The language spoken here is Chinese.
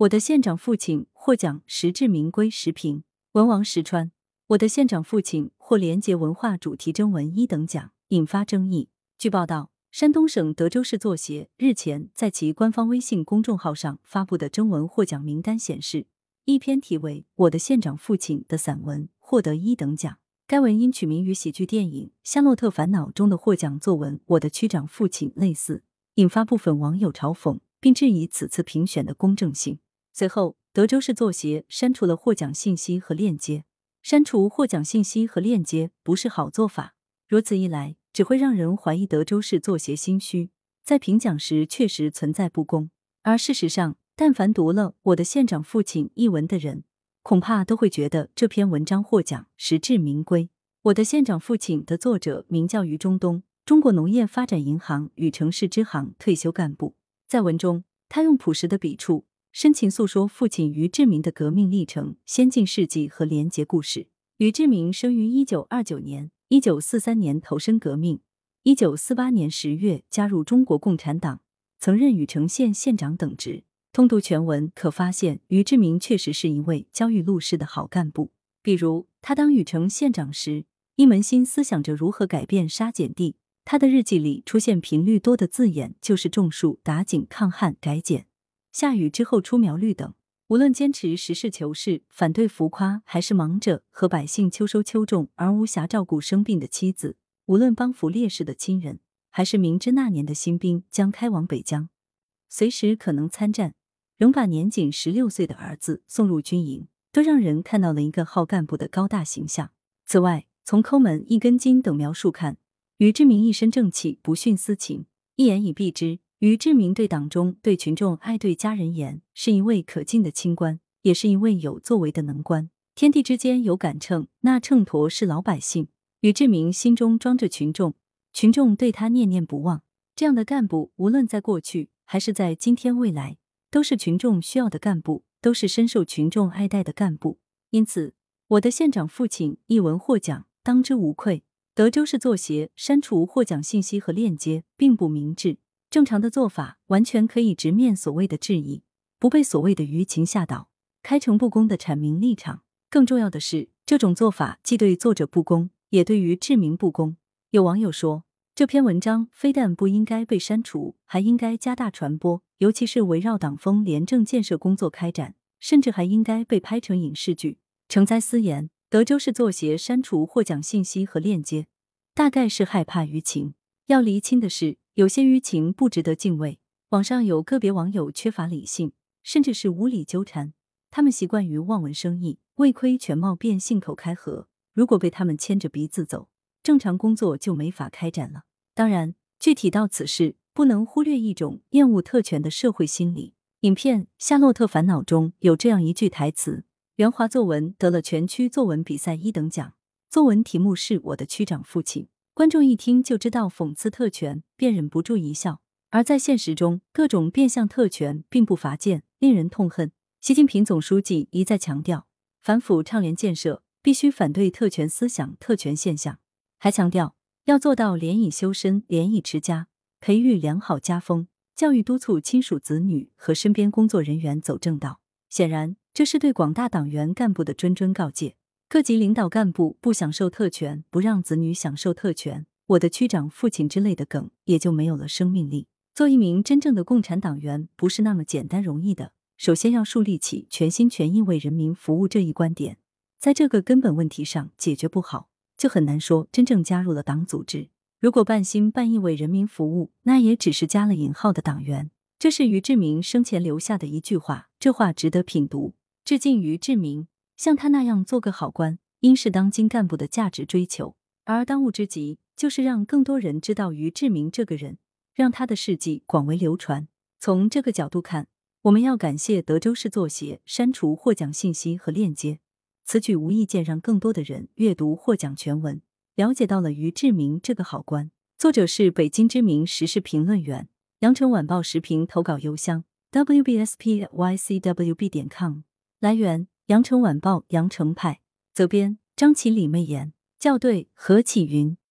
我的县长父亲获奖实至名归时评。文王石川，我的县长父亲获廉洁文化主题征文一等奖，引发争议。据报道，山东省德州市作协日前在其官方微信公众号上发布的征文获奖名单显示，一篇题为《我的县长父亲》的散文获得一等奖。该文因取名于喜剧电影《夏洛特烦恼》中的获奖作文《我的区长父亲》类似，引发部分网友嘲讽，并质疑此次评选的公正性。随后，德州市作协删除了获奖信息和链接。删除获奖信息和链接不是好做法，如此一来，只会让人怀疑德州市作协心虚，在评奖时确实存在不公。而事实上，但凡读了《我的县长父亲》一文的人，恐怕都会觉得这篇文章获奖实至名归。《我的县长父亲》的作者名叫于中东，中国农业发展银行禹城市支行退休干部。在文中，他用朴实的笔触。深情诉说父亲于志明的革命历程、先进事迹和廉洁故事。于志明生于一九二九年，一九四三年投身革命，一九四八年十月加入中国共产党，曾任禹城县县长等职。通读全文，可发现于志明确实是一位焦裕禄式的好干部。比如，他当禹城县长时，一门心思想着如何改变沙碱地。他的日记里出现频率多的字眼就是种树、打井、抗旱、改碱。下雨之后出苗绿等，无论坚持实事求是，反对浮夸，还是忙着和百姓秋收秋种而无暇照顾生病的妻子；无论帮扶烈士的亲人，还是明知那年的新兵将开往北疆，随时可能参战，仍把年仅十六岁的儿子送入军营，都让人看到了一个好干部的高大形象。此外，从抠门、一根筋等描述看，于志明一身正气，不徇私情，一言以蔽之。于志明对党中、对群众爱对家人严，是一位可敬的清官，也是一位有作为的能官。天地之间有杆秤，那秤砣是老百姓。于志明心中装着群众，群众对他念念不忘。这样的干部，无论在过去还是在今天未来，都是群众需要的干部，都是深受群众爱戴的干部。因此，我的县长父亲一文获奖，当之无愧。德州市作协删除获奖信息和链接，并不明智。正常的做法完全可以直面所谓的质疑，不被所谓的舆情吓倒，开诚布公的阐明立场。更重要的是，这种做法既对作者不公，也对于志明不公。有网友说，这篇文章非但不应该被删除，还应该加大传播，尤其是围绕党风廉政建设工作开展，甚至还应该被拍成影视剧。成灾私言，德州市作协删除获奖信息和链接，大概是害怕舆情。要厘清的是。有些舆情不值得敬畏。网上有个别网友缺乏理性，甚至是无理纠缠。他们习惯于望文生义，未窥全貌便信口开河。如果被他们牵着鼻子走，正常工作就没法开展了。当然，具体到此事，不能忽略一种厌恶特权的社会心理。影片《夏洛特烦恼》中有这样一句台词：“袁华作文得了全区作文比赛一等奖，作文题目是我的区长父亲。”观众一听就知道讽刺特权，便忍不住一笑。而在现实中，各种变相特权并不乏见，令人痛恨。习近平总书记一再强调，反腐倡廉建设必须反对特权思想、特权现象，还强调要做到廉以修身、廉以持家，培育良好家风，教育督促亲属子女和身边工作人员走正道。显然，这是对广大党员干部的谆谆告诫。各级领导干部不享受特权，不让子女享受特权，我的区长父亲之类的梗也就没有了生命力。做一名真正的共产党员不是那么简单容易的。首先要树立起全心全意为人民服务这一观点，在这个根本问题上解决不好，就很难说真正加入了党组织。如果半心半意为人民服务，那也只是加了引号的党员。这是于志明生前留下的一句话，这话值得品读。致敬于志明。像他那样做个好官，应是当今干部的价值追求。而当务之急，就是让更多人知道于志明这个人，让他的事迹广为流传。从这个角度看，我们要感谢德州市作协删除获奖信息和链接，此举无意间让更多的人阅读获奖全文，了解到了于志明这个好官。作者是北京知名时事评论员，羊城晚报时评投稿邮箱：wbspycwb 点 com。来源。羊城晚报羊城派责编张起李媚妍校对何启云。